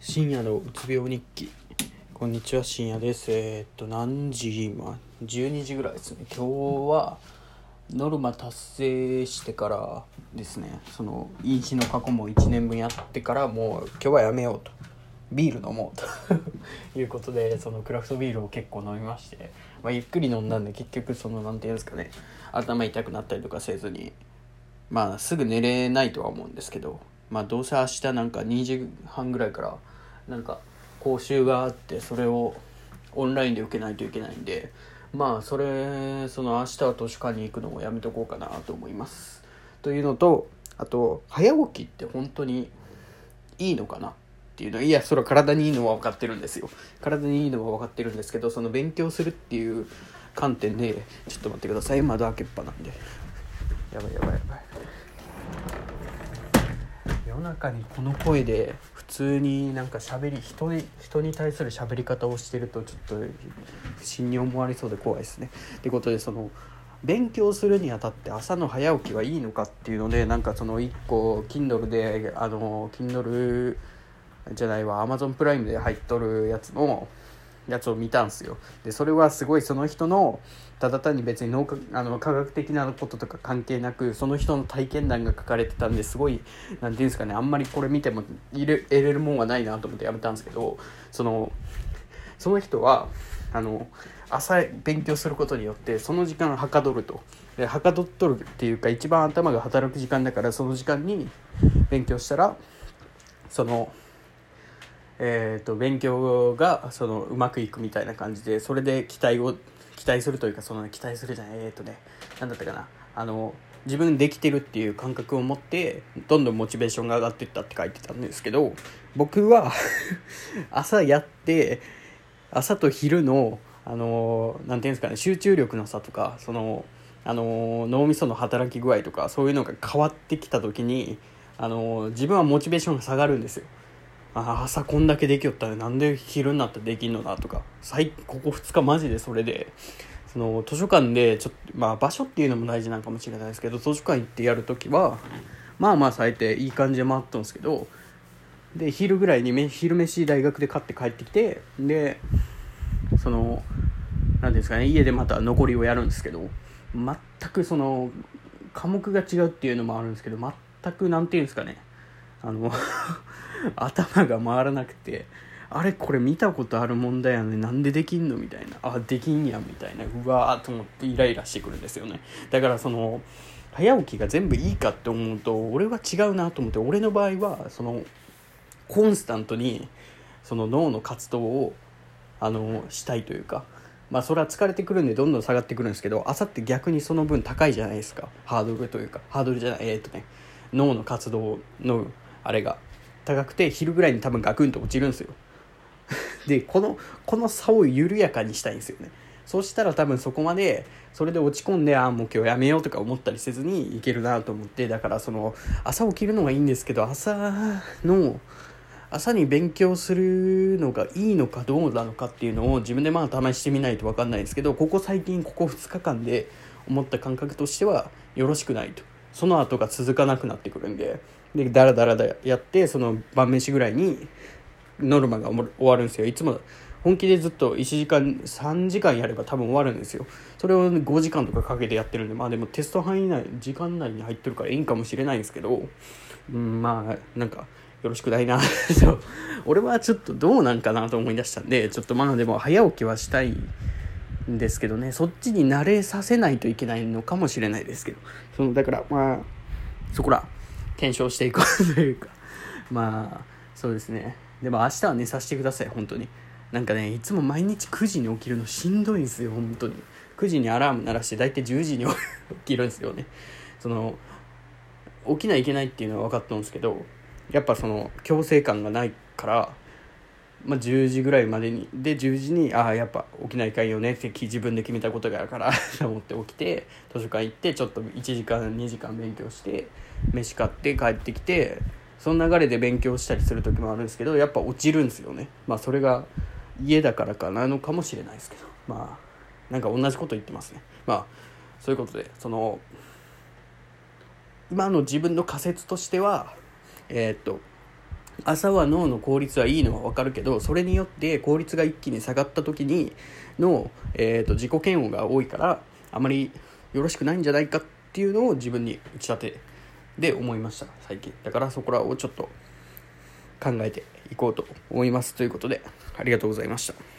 深夜のうつ病日記。こんにちは深夜です。えー、っと何時今？12時ぐらいですね。今日はノルマ達成してからですね。その飲酒の過去も1年分やってからもう今日はやめようと。ビール飲もうと。いうことでそのクラフトビールを結構飲みまして、まあ、ゆっくり飲んだんで結局その何て言うんですかね。頭痛くなったりとかせずに。まあすぐ寝れないとは思うんですけど。まあどうせ明日なんか2時半ぐらいからなんか講習があってそれをオンラインで受けないといけないんでまあそれその明日は図書館に行くのもやめとこうかなと思います。というのとあと早起きって本当にいいのかなっていうのいやそれは体にいいのは分かってるんですよ。体にいいのは分かってるんですけどその勉強するっていう観点でちょっと待ってください。窓開けっぱなんで。やばいやばいやばい。夜中にこの声で普通になんか喋り人に人に対する喋り方をしてるとちょっと不審に思われそうで怖いですね。ってことでその勉強するにあたって朝の早起きはいいのかっていうのでなんかその1個 Kindle であの Kindle じゃないわ Amazon プライムで入っとるやつのやつを見たんすよ。でそれはすごいその人のただ単に別に脳科あの科学的なこととか関係なくその人の体験談が書かれてたんですごい何て言うんですかねあんまりこれ見ても入れ得れるもんはないなと思ってやめたんですけどそのその人はあの朝勉強することによってその時間はかどると。ではかどっとるっていうか一番頭が働く時間だからその時間に勉強したらそのえーと、勉強がそのうまくいくみたいな感じでそれで期待を期待するというかその期待するじゃないえっ、ー、とね何だったかな。あの自分できてるっていう感覚を持ってどんどんモチベーションが上がっていったって書いてたんですけど僕は 朝やって朝と昼のあのなていうんですかね集中力の差とかそのあの脳みその働き具合とかそういうのが変わってきた時にあの自分はモチベーションが下がるんですよ。朝こんだけできよったらなんで昼になったらできんのなとか。最ここ2日マジでそれで。その図書館でちょっとまあ場所っていうのも大事なのかもしれないですけど図書館行ってやるときはまあまあ咲いていい感じで回ったんですけどで昼ぐらいに昼飯大学で買って帰ってきてでその何ですかね家でまた残りをやるんですけど全くその科目が違うっていうのもあるんですけど全く何て言うんですかね。あの 頭が回らなくてあれこれ見たことある問題やねなんでできんのみたいな。あできんやみたいな。うわーと思ってイライラしてくるんですよね。だからその早起きが全部いいかって思うと俺は違うなと思って俺の場合はそのコンスタントにその脳の活動をあのしたいというかまあそれは疲れてくるんでどんどん下がってくるんですけど朝って逆にその分高いじゃないですか。ハードルというかハードルじゃないえー、っとね脳の活動のあれが。高くて昼ぐらいに多分ガクンと落ちるんですよ。でこのこの差を緩やかにしたいんですよね。そしたら多分そこまでそれで落ち込んでああもう今日やめようとか思ったりせずにいけるなと思ってだからその朝起きるのがいいんですけど朝の朝に勉強するのがいいのかどうなのかっていうのを自分でまあ試してみないと分かんないですけどここ最近ここ2日間で思った感覚としてはよろしくないと。その後が続かなくなってくるんででダラダラだやってその晩飯ぐらいにノルマが終わるんですよ。いつも本気でずっと1時間3時間やれば多分終わるんですよ。それを5時間とかかけてやってるんでまあでもテスト範囲内時間内に入ってるからいいんかもしれないんですけどうんまあなんかよろしくないな。俺はちょっとどうなんかなと思い出したんでちょっとまあでも早起きはしたい。んですけどねそっちに慣れさせないといけないのかもしれないですけど。そのだからまあそこら検証していこうというか。まあそうですね。でも明日は寝させてください本当に。なんかねいつも毎日9時に起きるのしんどいんですよ本当に。9時にアラーム鳴らして大体10時に 起きるんですよね。その起きないといけないっていうのは分かったんですけどやっぱその強制感がないからまあ、10時ぐらいまでにで10時にああやっぱ起きないかんよねって自分で決めたことがあるからと 思って起きて図書館行ってちょっと1時間2時間勉強して飯買って帰ってきてその流れで勉強したりする時もあるんですけどやっぱ落ちるんですよね。まあそれが家だからかなのかもしれないですけど。まあなんか同じこと言ってますね。まあそういうことでその今の自分の仮説としてはえー、っと朝は脳の効率はいいのは分かるけどそれによって効率が一気に下がった時にの、えーと、自己嫌悪が多いからあまりよろしくないんじゃないかっていうのを自分に打ち立てで思いました。最近。だからそこらをちょっと考えていこうと思います。ということでありがとうございました。